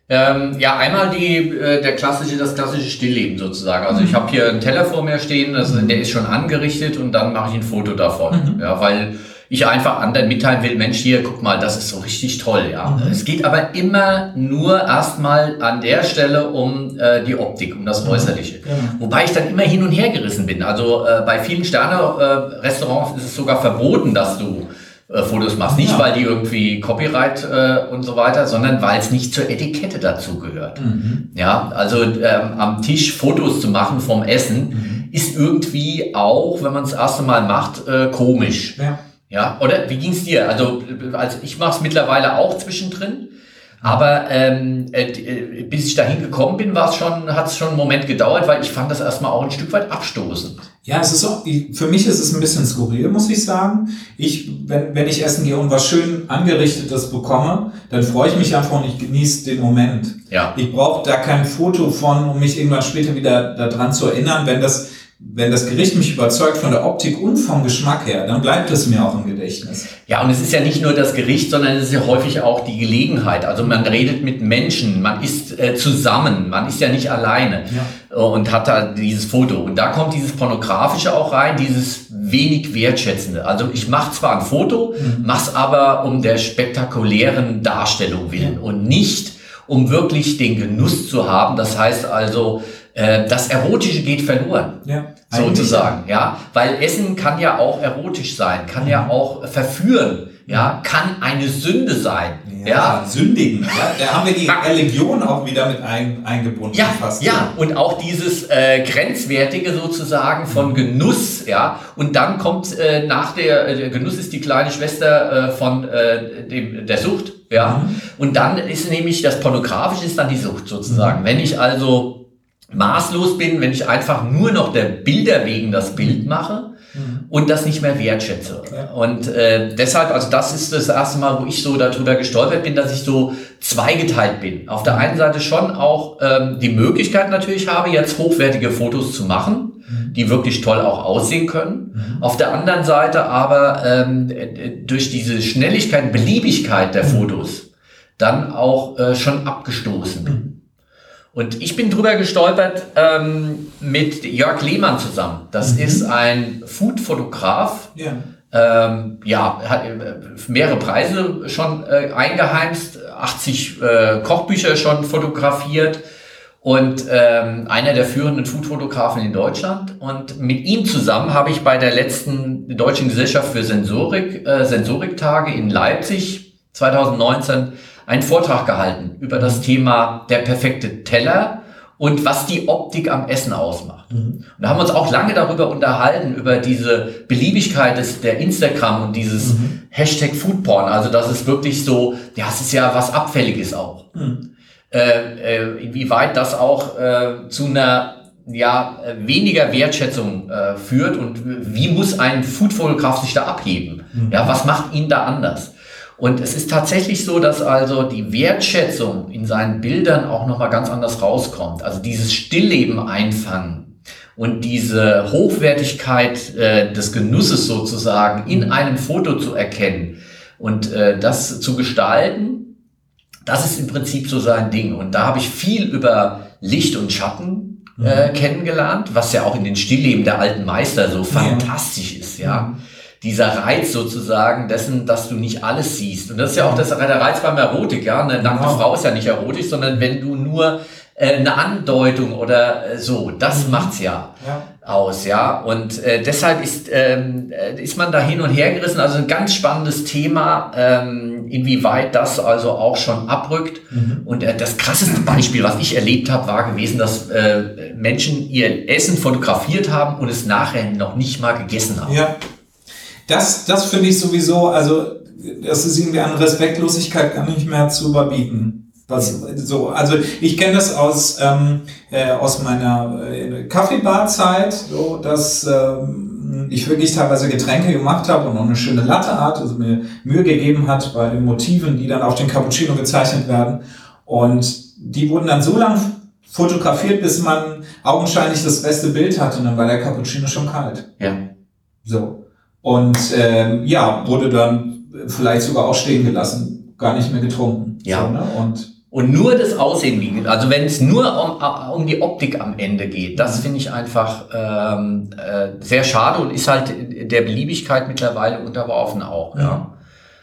[SPEAKER 1] Ähm, ja, einmal die, äh, der klassische, das klassische Stillleben sozusagen. Also ich habe hier einen Teller vor mir stehen, das, der ist schon angerichtet und dann mache ich ein Foto davon.
[SPEAKER 2] Mhm.
[SPEAKER 1] Ja, weil ich einfach anderen mitteilen will, Mensch, hier, guck mal, das ist so richtig toll. Ja.
[SPEAKER 2] Mhm.
[SPEAKER 1] Es geht aber immer nur erstmal an der Stelle um äh, die Optik, um das Äußerliche.
[SPEAKER 2] Genau.
[SPEAKER 1] Wobei ich dann immer hin und her gerissen bin. Also äh, bei vielen Sterne-Restaurants ist es sogar verboten, dass du äh, Fotos machst. Nicht,
[SPEAKER 2] Ja.
[SPEAKER 1] weil die irgendwie Copyright äh, und so weiter, sondern weil es nicht zur Etikette dazu gehört.
[SPEAKER 2] Mhm.
[SPEAKER 1] Ja, also ähm, am Tisch Fotos zu machen vom Essen
[SPEAKER 2] Mhm.
[SPEAKER 1] ist irgendwie auch, wenn man es das erste Mal macht, äh, komisch.
[SPEAKER 2] Ja.
[SPEAKER 1] Ja, oder wie ging's dir? Also, also ich mache es mittlerweile auch zwischendrin, aber ähm, äh, äh, bis ich dahin gekommen bin, war es schon, hat es schon einen Moment gedauert, weil ich fand das erstmal auch ein Stück weit abstoßend.
[SPEAKER 2] Ja, es ist auch, für mich ist es ein bisschen skurril, muss ich sagen. Ich, wenn, wenn ich essen gehe und was schön angerichtetes bekomme, dann freue ich mich einfach und ich genieße den Moment.
[SPEAKER 1] Ja.
[SPEAKER 2] Ich brauche da kein Foto von, um mich irgendwann später wieder daran zu erinnern. Wenn das, wenn das Gericht mich überzeugt von der Optik und vom Geschmack her, dann bleibt es mir auch im Gedächtnis.
[SPEAKER 1] Ja, und es ist ja nicht nur das Gericht, sondern es ist ja häufig auch die Gelegenheit. Also man redet mit Menschen, man ist äh, zusammen, man ist ja nicht alleine äh, und hat da dieses Foto. Und da kommt dieses Pornografische auch rein, dieses wenig Wertschätzende. Also ich mache zwar ein Foto, mach's aber um der spektakulären Darstellung willen und nicht um wirklich den Genuss zu haben. Das heißt also, das Erotische geht verloren.
[SPEAKER 2] Ja.
[SPEAKER 1] Sozusagen, ja. Weil Essen kann ja auch erotisch sein, kann ja
[SPEAKER 2] Mhm.
[SPEAKER 1] auch verführen, ja, kann eine Sünde sein. Ja.
[SPEAKER 2] Sündigen. Ja, da haben wir die Religion auch wieder mit ein, eingebunden.
[SPEAKER 1] Ja,
[SPEAKER 2] fast.
[SPEAKER 1] ja, und auch dieses äh, Grenzwertige sozusagen von Genuss, ja, und dann kommt äh, nach der, äh, der Genuss ist die kleine Schwester äh, von äh, dem, der Sucht, ja, und dann ist nämlich das Pornografische ist dann die Sucht sozusagen. Wenn ich also maßlos bin, wenn ich einfach nur noch der Bilder wegen das Bild mache und das nicht mehr wertschätze.
[SPEAKER 2] Ja.
[SPEAKER 1] Und äh, deshalb, also das ist das erste Mal, wo ich so darüber gestolpert bin, dass ich so zweigeteilt bin. Auf der einen Seite schon auch ähm, die Möglichkeit natürlich habe, jetzt hochwertige Fotos zu machen, die wirklich toll auch aussehen können. Auf der anderen Seite aber ähm, äh, durch diese Schnelligkeit, Beliebigkeit der Fotos dann auch äh, schon abgestoßen bin. Und ich bin drüber gestolpert ähm, mit Jörg Lehmann zusammen. Das ist ein Food-Fotograf.
[SPEAKER 2] Ja.
[SPEAKER 1] Ähm, ja, hat äh, mehrere Preise schon äh, eingeheimst, 80 äh, Kochbücher schon fotografiert und ähm, einer der führenden Food-Fotografen in Deutschland. Und mit ihm zusammen habe ich bei der letzten Deutschen Gesellschaft für Sensorik, äh, Sensoriktage in Leipzig 2019 einen Vortrag gehalten über das Thema der perfekte Teller und was die Optik am Essen ausmacht. Und da haben wir uns auch lange darüber unterhalten, über diese Beliebigkeit des, der Instagram und dieses Hashtag Foodporn. Also das ist wirklich so, ja, es ist ja was Abfälliges auch. Äh, äh, inwieweit das auch äh, zu einer ja, weniger Wertschätzung äh, führt und wie muss ein Foodfotograf sich da abheben? Ja, was macht ihn da anders? Und es ist tatsächlich so, dass also die Wertschätzung in seinen Bildern auch nochmal ganz anders rauskommt. Also dieses Stillleben einfangen und diese Hochwertigkeit äh, des Genusses sozusagen in einem Foto zu erkennen und äh, das zu gestalten, das ist im Prinzip so sein Ding. Und da habe ich viel über Licht und Schatten äh, kennengelernt, was ja auch in den Stillleben der alten Meister so fantastisch ist, ja. Dieser Reiz sozusagen dessen, dass du nicht alles siehst. Und das ist ja auch das, der Reiz beim Erotik, ja. Eine nackte
[SPEAKER 2] Genau.
[SPEAKER 1] Frau ist ja nicht erotisch, sondern wenn du nur äh, eine Andeutung oder äh, so, das macht's ja
[SPEAKER 2] Ja.
[SPEAKER 1] aus, ja. Und äh, deshalb ist, ähm, äh, ist man da hin und her gerissen. Also ein ganz spannendes Thema, ähm, inwieweit das also auch schon abrückt. Und äh, das krasseste Beispiel, was ich erlebt habe, war gewesen, dass äh, Menschen ihr Essen fotografiert haben und es nachher noch nicht mal gegessen haben.
[SPEAKER 2] Ja. Das, das finde ich sowieso, also das ist irgendwie an Respektlosigkeit gar nicht mehr zu überbieten. Was, so, also ich kenne das aus, ähm, äh, aus meiner äh, Kaffeebarzeit, so, dass ähm, ich wirklich teilweise Getränke gemacht habe und noch eine schöne Latteart, also mir Mühe gegeben hat bei den Motiven, die dann auf den Cappuccino gezeichnet werden. Und die wurden dann so lang fotografiert, bis man augenscheinlich das beste Bild hatte und dann war der Cappuccino schon kalt.
[SPEAKER 1] Ja.
[SPEAKER 2] So. Und ähm, ja, wurde dann vielleicht sogar auch stehen gelassen, gar nicht mehr getrunken.
[SPEAKER 1] Ja.
[SPEAKER 2] So, ne? Und
[SPEAKER 1] Und nur das Aussehen wiegt. Also wenn es nur um, um die Optik am Ende geht, das finde ich einfach ähm, äh, sehr schade und ist halt der Beliebigkeit mittlerweile unterworfen auch. Ja.
[SPEAKER 2] Ja.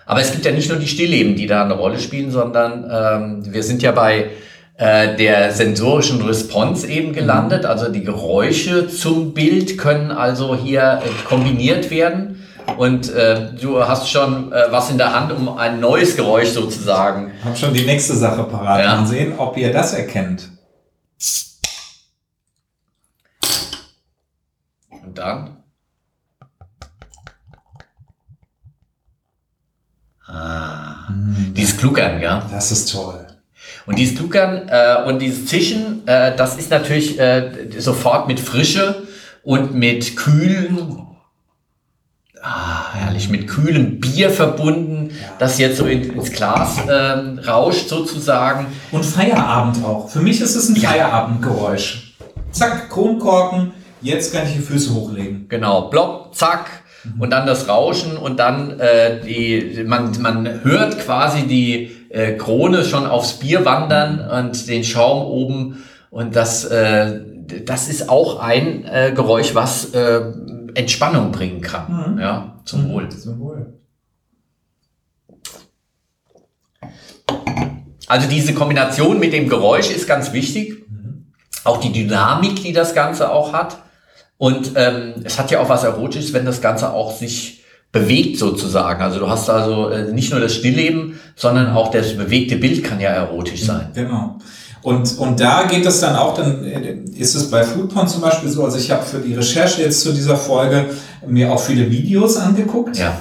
[SPEAKER 1] Aber es gibt ja nicht nur die Stillleben, die da eine Rolle spielen, sondern ähm, wir sind ja bei äh, der sensorischen Response eben gelandet. Also die Geräusche zum Bild können also hier äh, kombiniert werden. Und äh, du hast schon äh, was in der Hand, um ein neues Geräusch sozusagen
[SPEAKER 2] hab schon die nächste Sache parat.
[SPEAKER 1] Ja.
[SPEAKER 2] Mal sehen, ob ihr das erkennt.
[SPEAKER 1] Und dann? Ah, dieses Kluckern, ja.
[SPEAKER 2] Das ist toll.
[SPEAKER 1] Und dieses Kluckern äh, und dieses Zischen, äh, das ist natürlich äh, sofort mit Frische und mit kühlen, ah, herrlich, mit kühlem Bier verbunden, das jetzt so in, ins Glas ähm, rauscht sozusagen.
[SPEAKER 2] Und Feierabend auch. Für mich ist es ein
[SPEAKER 1] Ja.
[SPEAKER 2] Feierabendgeräusch. Zack, Kronkorken, jetzt kann ich die Füße hochlegen.
[SPEAKER 1] Genau, plopp, zack. Und dann das Rauschen und dann äh, die, man, man hört quasi die äh, Krone schon aufs Bier wandern und den Schaum oben. Und das, äh, das ist auch ein äh, Geräusch, was äh, Entspannung bringen kann.
[SPEAKER 2] Mhm.
[SPEAKER 1] Ja, zum Wohl.
[SPEAKER 2] Zum Wohl.
[SPEAKER 1] Also diese Kombination mit dem Geräusch ist ganz wichtig. auch die Dynamik, die das Ganze auch hat. Und ähm, es hat ja auch was Erotisches, wenn das Ganze auch sich bewegt sozusagen. Also du hast also äh, nicht nur das Stillleben, sondern auch das bewegte Bild kann ja erotisch sein.
[SPEAKER 2] Genau. Und, und da geht es dann auch, dann äh, ist es bei Foodporn zum Beispiel so, also ich habe für die Recherche jetzt zu dieser Folge mir auch viele Videos angeguckt
[SPEAKER 1] Ja.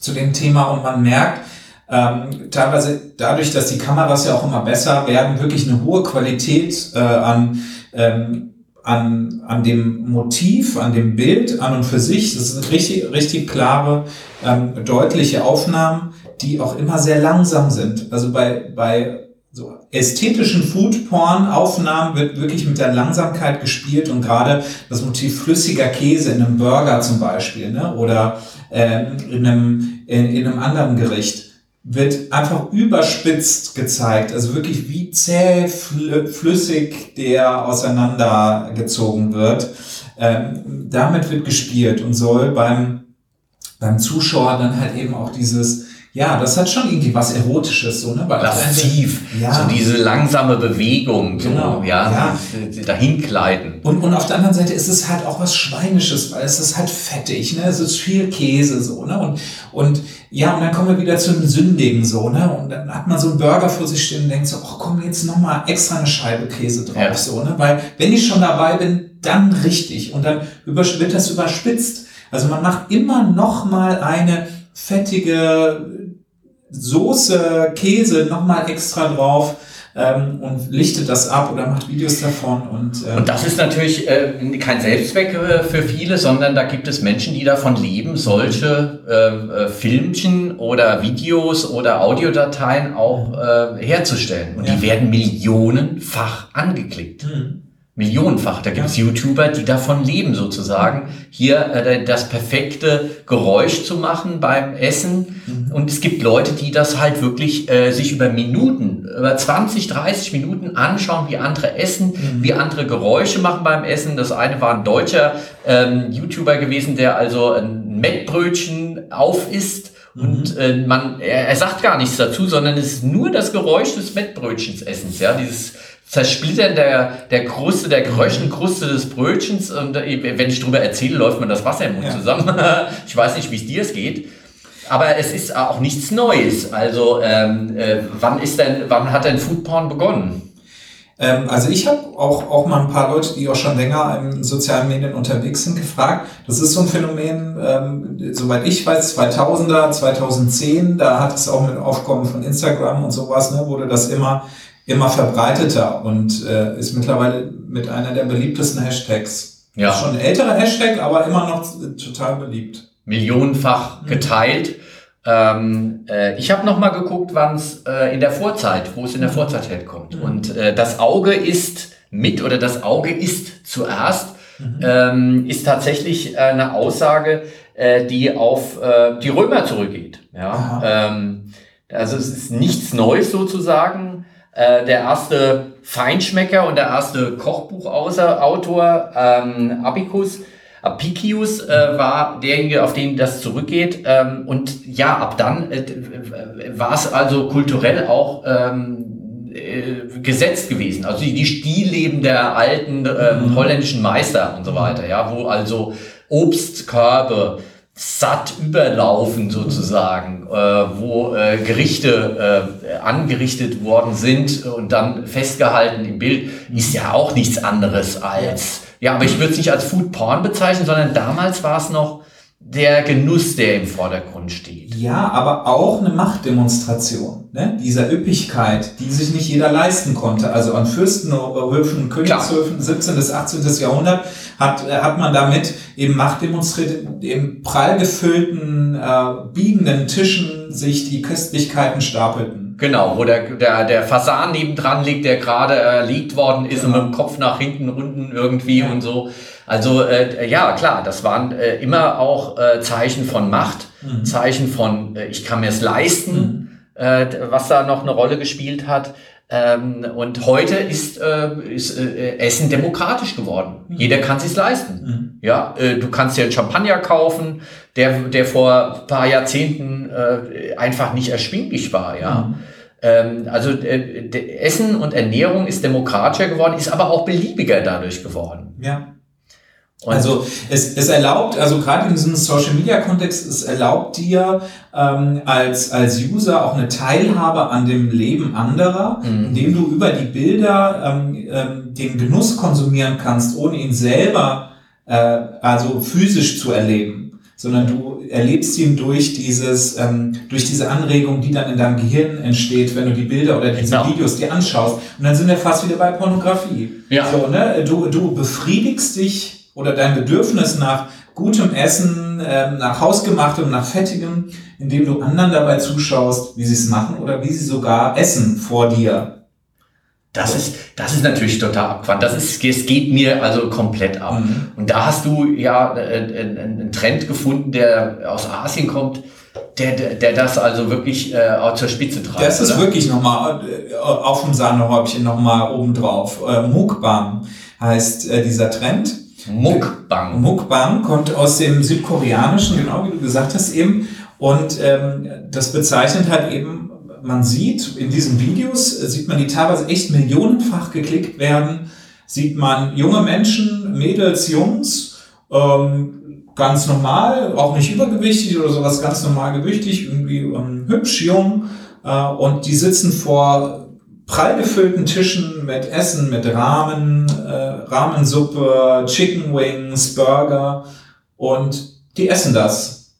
[SPEAKER 2] zu dem Thema und man merkt, ähm, teilweise dadurch, dass die Kameras ja auch immer besser werden, wirklich eine hohe Qualität äh, an, ähm, an, an dem Motiv, an dem Bild, an und für sich. Das sind richtig, richtig klare, ähm, deutliche Aufnahmen, die auch immer sehr langsam sind. Also bei, bei so ästhetischen Foodporn-Aufnahmen wird wirklich mit der Langsamkeit gespielt und gerade das Motiv flüssiger Käse in einem Burger zum Beispiel ne? oder ähm, in, einem, in, in einem anderen Gericht wird einfach überspitzt gezeigt, also wirklich wie zäh fl flüssig der auseinandergezogen wird. Ähm, damit wird gespielt und soll beim, beim Zuschauer dann halt eben auch dieses, ja, das hat schon irgendwie was Erotisches, so, ne? Weil
[SPEAKER 1] Lasziv,
[SPEAKER 2] Ja.
[SPEAKER 1] so diese langsame Bewegung, so,
[SPEAKER 2] Genau,
[SPEAKER 1] ja,
[SPEAKER 2] ja.
[SPEAKER 1] dahinkleiden.
[SPEAKER 2] Und, und auf der anderen Seite ist es halt auch was Schweinisches, weil es ist halt fettig, ne? Es ist viel Käse, so, ne? Und, und ja, und dann kommen wir wieder zu einem Sündigen, so, ne? Und dann hat man so einen Burger vor sich stehen und denkt so, ach komm, jetzt nochmal extra eine Scheibe Käse drauf,
[SPEAKER 1] Ja.
[SPEAKER 2] so, ne? Weil, wenn ich schon dabei bin, dann richtig. Und dann wird das überspitzt. Also man macht immer noch mal eine fettige Soße, Käse noch mal extra drauf ähm, und lichtet das ab oder macht Videos davon und, ähm,
[SPEAKER 1] Und das ist natürlich äh, kein Selbstzweck äh, für viele, sondern da gibt es Menschen, die davon leben, solche äh, äh, Filmchen oder Videos oder Audiodateien auch äh, herzustellen. Und
[SPEAKER 2] Ja.
[SPEAKER 1] die werden millionenfach angeklickt.
[SPEAKER 2] Mhm.
[SPEAKER 1] Millionenfach. Da gibt es YouTuber, die davon leben sozusagen, hier äh, das perfekte Geräusch zu machen beim Essen. Und es gibt Leute, die das halt wirklich äh, sich über Minuten, über 20, 30 Minuten anschauen, wie andere essen, wie andere Geräusche machen beim Essen. Das eine war ein deutscher ähm, YouTuber gewesen, der also ein Mettbrötchen aufisst. Und äh, man, er, er sagt gar nichts dazu, sondern es ist nur das Geräusch des Mettbrötchens essens, ja, dieses Zersplittern der, der Kruste, der Kruste des Brötchens. Und äh, wenn ich drüber erzähle, läuft mir das Wasser im Mund
[SPEAKER 2] Ja.
[SPEAKER 1] zusammen. ich weiß nicht, wie es dir es geht. Aber es ist auch nichts Neues. Also ähm, äh, wann ist denn, wann hat denn Foodporn begonnen?
[SPEAKER 2] Ähm, also ich habe auch, auch mal ein paar Leute, die auch schon länger in sozialen Medien unterwegs sind, gefragt. Das ist so ein Phänomen, ähm, soweit ich weiß, 2000er, 2010, da hat es auch mit Aufkommen von Instagram und sowas, ne, wurde das immer, immer verbreiteter und äh, ist mittlerweile mit einer der beliebtesten Hashtags.
[SPEAKER 1] Ja.
[SPEAKER 2] Ist Schon ein älterer Hashtag, aber immer noch total beliebt.
[SPEAKER 1] Millionenfach geteilt. Ähm, äh, ich habe noch mal geguckt, wann es äh, in der Vorzeit, wo es in der Vorzeit herkommt. Und äh, das Auge ist mit oder das Auge ist zuerst ähm, ist tatsächlich äh, eine Aussage, äh, die auf äh, die Römer zurückgeht. Ja, ähm, also es ist nichts Neues sozusagen. Äh, der erste Feinschmecker und der erste Kochbuchautor ähm, Abicus Apicius äh, war derjenige, auf den das zurückgeht. Ähm, und ja, ab dann äh, war es also kulturell auch ähm, äh, gesetzt gewesen. Also die, die Stillleben der alten ähm, holländischen Meister und so weiter, ja, wo also Obstkörbe satt überlaufen sozusagen, äh, wo äh, Gerichte äh, angerichtet worden sind und dann festgehalten im Bild, ist ja auch nichts anderes als, ja, aber ich würde es nicht als Food Porn bezeichnen, sondern damals war es noch der Genuss, der im Vordergrund steht.
[SPEAKER 2] Ja, aber auch eine Machtdemonstration, ne? dieser Üppigkeit, die sich nicht jeder leisten konnte. Also an Fürstenhöfen, Königshöfen, 17. bis 18. Jahrhundert hat, äh, hat man damit eben Macht demonstriert, im prall gefüllten, äh, biegenden Tischen sich die Köstlichkeiten stapelten.
[SPEAKER 1] Genau, wo der, der, der Fasan nebendran liegt, der gerade erlegt worden ist und mit dem Kopf nach hinten unten irgendwie
[SPEAKER 2] Ja.
[SPEAKER 1] und so. Also äh, ja, klar, das waren äh, immer auch äh, Zeichen von Macht, Zeichen von äh, ich kann mir es leisten, äh, was da noch eine Rolle gespielt hat. Ähm, und heute ist, äh, ist äh, Essen demokratisch geworden. Jeder kann sich's leisten. Ja, äh, du kannst dir einen Champagner kaufen, der, der vor ein paar Jahrzehnten äh, einfach nicht erschwinglich war. Ja. ähm, also äh, Essen und Ernährung ist demokratischer geworden, ist aber auch beliebiger dadurch geworden.
[SPEAKER 2] Ja. Also es, es erlaubt, also gerade in diesem Social Media Kontext, es erlaubt dir ähm, als, als User auch eine Teilhabe an dem Leben anderer,
[SPEAKER 1] Mhm.
[SPEAKER 2] indem du über die Bilder ähm, ähm, den Genuss konsumieren kannst, ohne ihn selber äh, also physisch zu erleben, sondern du erlebst ihn durch dieses ähm, durch diese Anregung, die dann in deinem Gehirn entsteht, wenn du die Bilder oder diese
[SPEAKER 1] Genau.
[SPEAKER 2] Videos dir anschaust. Und dann sind wir fast wieder bei Pornografie.
[SPEAKER 1] Ja.
[SPEAKER 2] So, ne? du, du befriedigst dich oder dein Bedürfnis nach gutem Essen, ähm, nach hausgemachtem, nach fettigem, indem du anderen dabei zuschaust, wie sie es machen oder wie sie sogar essen vor dir.
[SPEAKER 1] das ist, das ist natürlich total abgefahren. Das ist, es geht mir also komplett ab.
[SPEAKER 2] Mhm.
[SPEAKER 1] Und da hast du ja äh, einen, einen Trend gefunden, der aus Asien kommt, der, der, der das also wirklich äh, auch zur Spitze treibt.
[SPEAKER 2] Das ist
[SPEAKER 1] oder?
[SPEAKER 2] wirklich nochmal äh, auf dem Sahnehäubchen nochmal obendrauf. Äh, Mukbang heißt äh, dieser Trend.
[SPEAKER 1] Mukbang.
[SPEAKER 2] Mukbang kommt aus dem Südkoreanischen, genau wie du gesagt hast eben. Und ähm, das bezeichnet halt eben, man sieht in diesen Videos, äh, sieht man die teilweise echt millionenfach geklickt werden, sieht man junge Menschen, Mädels, Jungs, ähm, ganz normal, auch nicht übergewichtig oder sowas, ganz normal gewichtig, irgendwie ähm, hübsch, jung. Äh, und die sitzen vor prall gefüllten Tischen mit Essen, mit Ramen, äh, Ramensuppe, Chicken Wings, Burger und die essen das.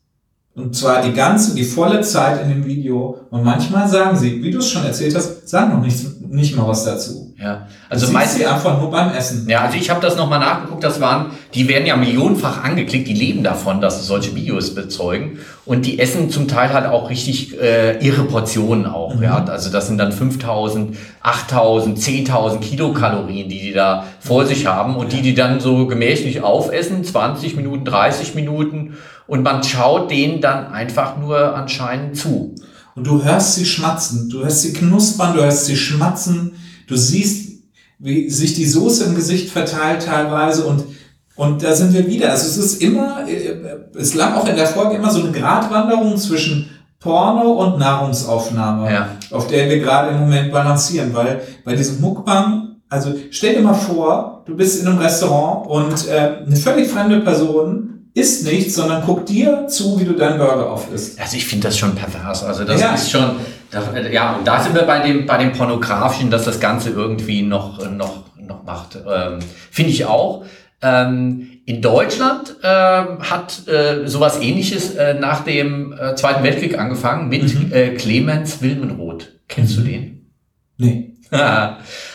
[SPEAKER 2] Und zwar die ganze, die volle Zeit in dem Video. Und manchmal sagen sie, wie du es schon erzählt hast, sagen noch nicht, nicht mal was dazu.
[SPEAKER 1] Ja.
[SPEAKER 2] Also
[SPEAKER 1] Also
[SPEAKER 2] meist
[SPEAKER 1] meist,
[SPEAKER 2] sie einfach nur beim Essen.
[SPEAKER 1] ja, also ich habe das nochmal nachgeguckt, das waren, die werden ja millionenfach angeklickt, die leben davon, dass sie solche Videos bezeugen und die essen zum Teil halt auch richtig äh, ihre Portionen auch, ja, also das sind dann 5000, 8000, 10.000 Kilokalorien, die die da vor sich haben und die die dann so gemächlich aufessen, 20 Minuten, 30 Minuten und man schaut denen dann einfach nur anscheinend zu.
[SPEAKER 2] Und du hörst sie schmatzen, du hörst sie knuspern, du hörst sie schmatzen, du siehst, wie sich die Soße im Gesicht verteilt teilweise und und da sind wir wieder. Also es ist immer, äh, es lag auch in der Folge immer so eine Gratwanderung zwischen Porno und Nahrungsaufnahme,
[SPEAKER 1] Ja.
[SPEAKER 2] auf der wir gerade im Moment balancieren, weil bei diesem Mukbang, also stell dir mal vor, du bist in einem Restaurant und äh, eine völlig fremde Person isst nichts, sondern guckt dir zu, wie du deinen Burger aufisst.
[SPEAKER 1] Also ich finde das schon pervers. Also das
[SPEAKER 2] Ja.
[SPEAKER 1] ist schon, da, ja, und da sind wir bei dem, bei dem Pornografischen, dass das Ganze irgendwie noch, noch, noch macht. Ähm, finde ich auch. Ähm, in Deutschland ähm, hat äh, sowas ähnliches äh, nach dem äh, Zweiten Weltkrieg angefangen mit äh, Clemens Wilmenroth. Kennst du den?
[SPEAKER 2] Nee.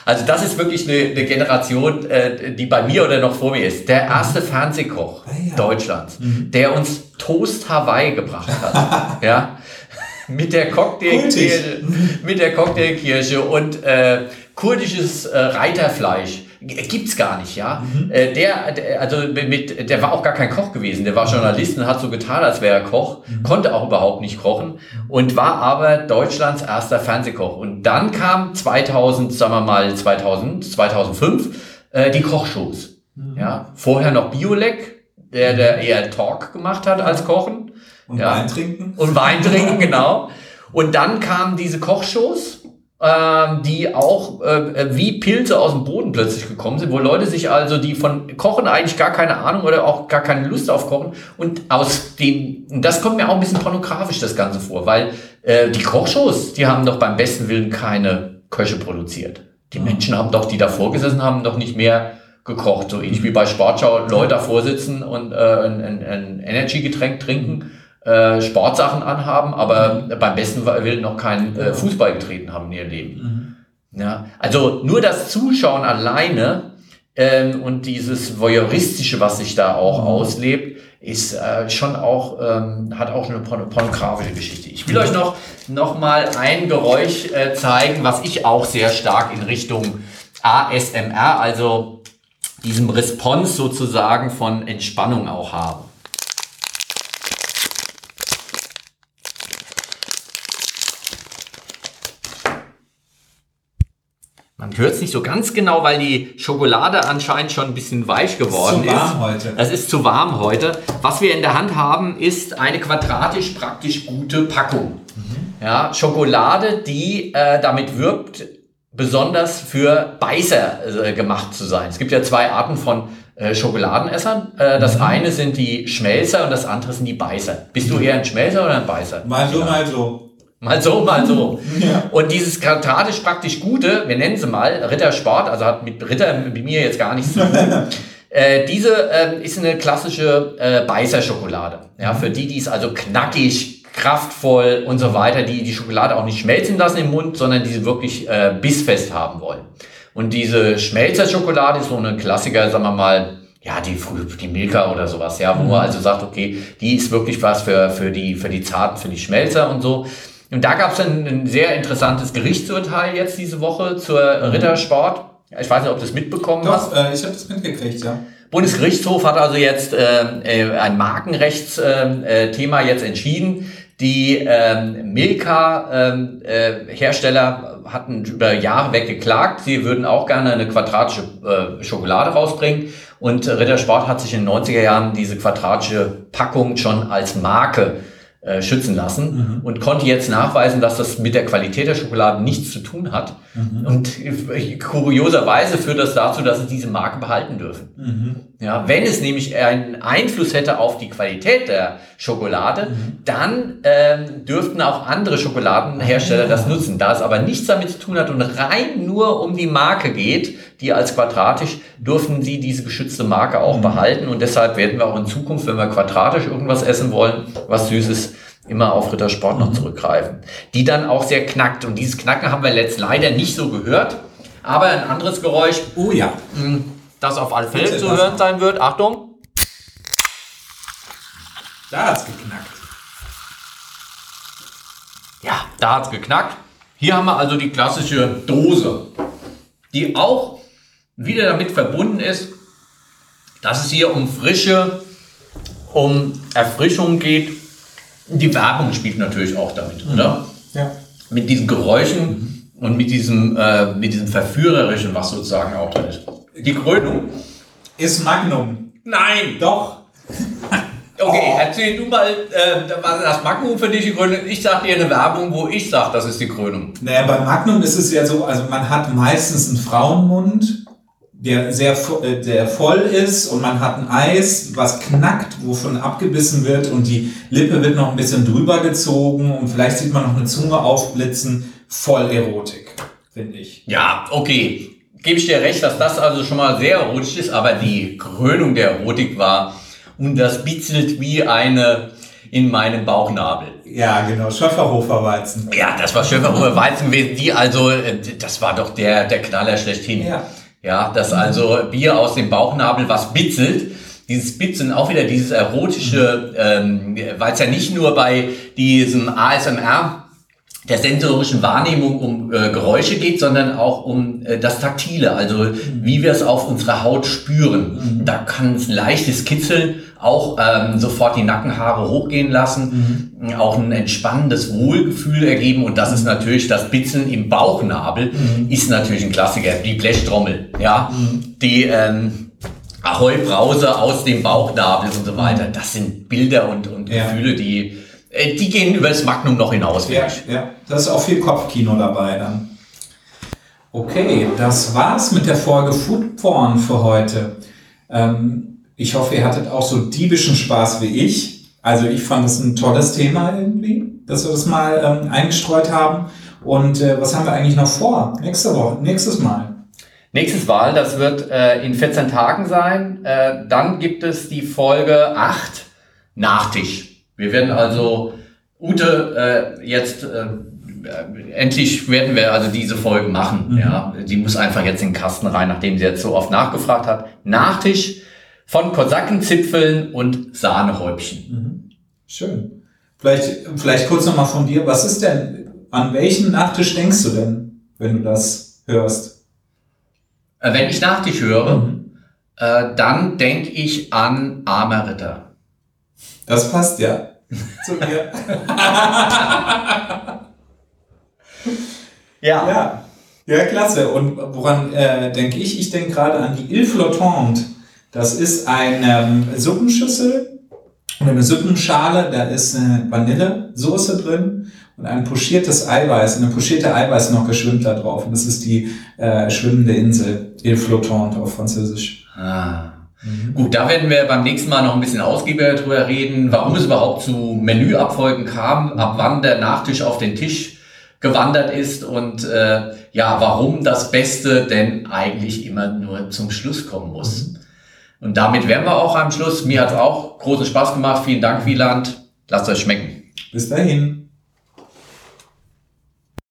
[SPEAKER 1] Also das ist wirklich eine, eine Generation, äh, die bei mir oder noch vor mir ist. Der erste Fernsehkoch
[SPEAKER 2] Ah, ja.
[SPEAKER 1] Deutschlands, der uns Toast Hawaii gebracht hat. ja. Mit der Cocktailkirche, mit der Cocktailkirche und äh, kurdisches äh, Reiterfleisch. G- Gibt's gar nicht, ja. Äh, der, der, also mit, der war auch gar kein Koch gewesen. Der war Journalist und hat so getan, als wäre er Koch, konnte auch überhaupt nicht kochen und war aber Deutschlands erster Fernsehkoch. Und dann kam 2000, sagen wir mal 2000, 2005 äh, die Kochshows. Ja, vorher noch Biolek, der, der eher Talk gemacht hat als Kochen.
[SPEAKER 2] Und
[SPEAKER 1] Ja.
[SPEAKER 2] Wein trinken?
[SPEAKER 1] Und Wein trinken, genau. Und dann kamen diese Kochshows, ähm, die auch äh, wie Pilze aus dem Boden plötzlich gekommen sind, wo Leute sich also, die von Kochen eigentlich gar keine Ahnung oder auch gar keine Lust auf Kochen und aus den, das kommt mir auch ein bisschen pornografisch das Ganze vor, weil äh, die Kochshows, die haben doch beim besten Willen keine Köche produziert. Die Menschen haben doch, die davor gesessen haben, doch nicht mehr gekocht, so ähnlich wie bei Sportschau, Leute davor sitzen und äh, ein, ein, ein Energy-Getränk trinken äh, Sportsachen anhaben, aber beim besten Willen noch keinen äh, Fußball getreten haben in ihrem Leben. Ja, also nur das Zuschauen alleine ähm, und dieses voyeuristische, was sich da auch auslebt, ist äh, schon auch ähm, hat auch eine porno pornografische Geschichte. Ich will euch noch noch mal ein Geräusch äh, zeigen, was ich auch sehr stark in Richtung ASMR, also diesem Response sozusagen von Entspannung auch habe. Man hört es nicht so ganz genau, weil die Schokolade anscheinend schon ein bisschen weich geworden
[SPEAKER 2] zu
[SPEAKER 1] ist.
[SPEAKER 2] warm heute.
[SPEAKER 1] Es ist zu warm heute. Was wir in der Hand haben, ist eine quadratisch praktisch gute Packung. Ja, Schokolade, die äh, damit wirbt, besonders für Beißer äh, gemacht zu sein. Es gibt ja zwei Arten von äh, Schokoladenessern. Äh, das eine sind die Schmelzer und das andere sind die Beißer. Bist du eher ein Schmelzer oder ein Beißer?
[SPEAKER 2] Mal so, mal so.
[SPEAKER 1] Mal so, mal so.
[SPEAKER 2] Ja.
[SPEAKER 1] Und dieses quadratisch praktisch Gute, wir nennen sie mal Rittersport, also hat mit Ritter mit mir jetzt gar nichts zu tun. äh, diese ähm, ist eine klassische äh, Beißerschokolade. Ja, für die, die es also knackig, kraftvoll und so weiter, die die Schokolade auch nicht schmelzen lassen im Mund, sondern die sie wirklich äh, bissfest haben wollen. Und diese Schmelzerschokolade ist so eine Klassiker, sagen wir mal, ja, die, die Milka oder sowas, ja, wo man also sagt, okay, die ist wirklich was für, für, die, für die Zarten, für die Schmelzer und so. Und da gab es ein, ein sehr interessantes Gerichtsurteil jetzt diese Woche zur Rittersport. Ich weiß nicht, ob du es mitbekommen hast.
[SPEAKER 2] Doch, äh, ich habe das mitgekriegt, ja.
[SPEAKER 1] Bundesgerichtshof hat also jetzt äh, äh, ein Markenrechtsthema äh, Thema jetzt entschieden. Die ähm, Milka-Hersteller hatten über Jahre weg geklagt. Sie würden auch gerne eine quadratische äh, Schokolade rausbringen. Und Rittersport hat sich in den 90er Jahren diese quadratische Packung schon als Marke äh, schützen lassen und konnte jetzt nachweisen, dass das mit der Qualität der Schokolade nichts zu tun hat. Und äh, kurioserweise führt das dazu, dass sie diese Marke behalten dürfen. Ja, wenn es nämlich einen Einfluss hätte auf die Qualität der Schokolade, dann ähm, dürften auch andere Schokoladenhersteller das nutzen. Da es aber nichts damit zu tun hat und rein nur um die Marke geht, die als quadratisch, dürfen sie diese geschützte Marke auch behalten. Und deshalb werden wir auch in Zukunft, wenn wir quadratisch irgendwas essen wollen, was Süßes, immer auf Rittersport noch zurückgreifen. Die dann auch sehr knackt. Und dieses Knacken haben wir jetzt leider nicht so gehört. Aber ein anderes Geräusch,
[SPEAKER 2] Oh ja.
[SPEAKER 1] das auf alle Fälle zu hören sein wird. Achtung.
[SPEAKER 2] Da hat's geknackt.
[SPEAKER 1] Ja, da hat's geknackt. Hier haben wir also die klassische Dose, die auch wieder damit verbunden ist, dass es hier um Frische, um Erfrischung geht. Die Werbung spielt natürlich auch damit, oder?
[SPEAKER 2] Ja.
[SPEAKER 1] Mit diesen Geräuschen und mit diesem, äh, mit diesem Verführerischen, was sozusagen auch drin ist. Die Krönung?
[SPEAKER 2] Ist Magnum.
[SPEAKER 1] Nein!
[SPEAKER 2] Doch.
[SPEAKER 1] Okay, erzähl du mal, äh, was das Magnum für dich die Krönung? Ich sag dir eine Werbung, wo ich sag, das ist die Krönung.
[SPEAKER 2] Naja, bei Magnum ist es ja so, also man hat meistens einen Frauenmund, der sehr äh, der voll ist und man hat ein Eis, was knackt, wovon abgebissen wird und die Lippe wird noch ein bisschen drüber gezogen und vielleicht sieht man noch eine Zunge aufblitzen. Voll Erotik, finde ich.
[SPEAKER 1] Ja, okay. Gebe ich dir recht, dass das also schon mal sehr erotisch ist, aber die Krönung der Erotik war und das bitzelt wie eine in meinem Bauchnabel.
[SPEAKER 2] Ja, genau, Schöfferhofer Weizen.
[SPEAKER 1] Ja, das war Schöfferhofer Weizen gewesen, die also, äh, das war doch der, der Knaller schlechthin.
[SPEAKER 2] Ja.
[SPEAKER 1] Ja, das also Bier aus dem Bauchnabel, was bitzelt. Dieses Bitzeln, auch wieder dieses erotische, ähm, weil es ja nicht nur bei diesem ASMR der sensorischen Wahrnehmung um äh, Geräusche geht, sondern auch um äh, das Taktile, also wie wir es auf unserer Haut spüren. Da kann es leichtes Kitzeln auch ähm, sofort die Nackenhaare hochgehen lassen, auch ein entspannendes Wohlgefühl ergeben. Und das ist natürlich das Bitzeln im Bauchnabel ist natürlich ein Klassiker, die Blechtrommel, ja, die ähm, Ahoi Brause aus dem Bauchnabel und so weiter. Das sind Bilder und, und
[SPEAKER 2] Ja.
[SPEAKER 1] Gefühle, die die gehen über das Magnum noch hinaus.
[SPEAKER 2] Ja,
[SPEAKER 1] ich.
[SPEAKER 2] ja, da ist auch viel Kopfkino dabei dann. Okay, das war's mit der Folge Food Porn für heute. Ähm, ich hoffe, ihr hattet auch so diebischen Spaß wie ich. Also ich fand es ein tolles Thema irgendwie, dass wir das mal ähm, eingestreut haben. Und äh, was haben wir eigentlich noch vor? Nächste Woche, nächstes Mal.
[SPEAKER 1] Nächstes Wahl, das wird äh, in 14 Tagen sein. Äh, dann gibt es die Folge 8, Nachtisch. Wir werden also, Ute, äh, jetzt äh, äh, endlich werden wir also diese Folge machen. Ja, die muss einfach jetzt in den Kasten rein, nachdem sie jetzt so oft nachgefragt hat. Nachtisch von Kosakenzipfeln und Sahnehäubchen.
[SPEAKER 2] Schön. Vielleicht, vielleicht kurz nochmal von dir. Was ist denn, an welchen Nachtisch denkst du denn, wenn du das hörst?
[SPEAKER 1] Äh, wenn ich Nachtisch höre, äh, dann denke ich an Armer Ritter.
[SPEAKER 2] Das passt ja zu mir.
[SPEAKER 1] Ja.
[SPEAKER 2] Ja, Ja, klasse. Und woran äh, denke ich? Ich denke gerade an die Ile Flottante. Das ist eine ähm, Suppenschüssel und eine Suppenschale. Da ist eine Vanillesoße drin und ein pochiertes Eiweiß. Eine pochierte Eiweiß noch geschwimmt da drauf. Und das ist die äh, schwimmende Insel. Ile Flottante auf Französisch.
[SPEAKER 1] Ah. Gut, da werden wir beim nächsten Mal noch ein bisschen ausgiebiger drüber reden, warum es überhaupt zu Menüabfolgen kam, ab wann der Nachtisch auf den Tisch gewandert ist und äh, ja, warum das Beste denn eigentlich immer nur zum Schluss kommen muss. Und damit wären wir auch am Schluss. Mir hat es auch großen Spaß gemacht. Vielen Dank, Wieland. Lasst euch schmecken.
[SPEAKER 2] Bis dahin.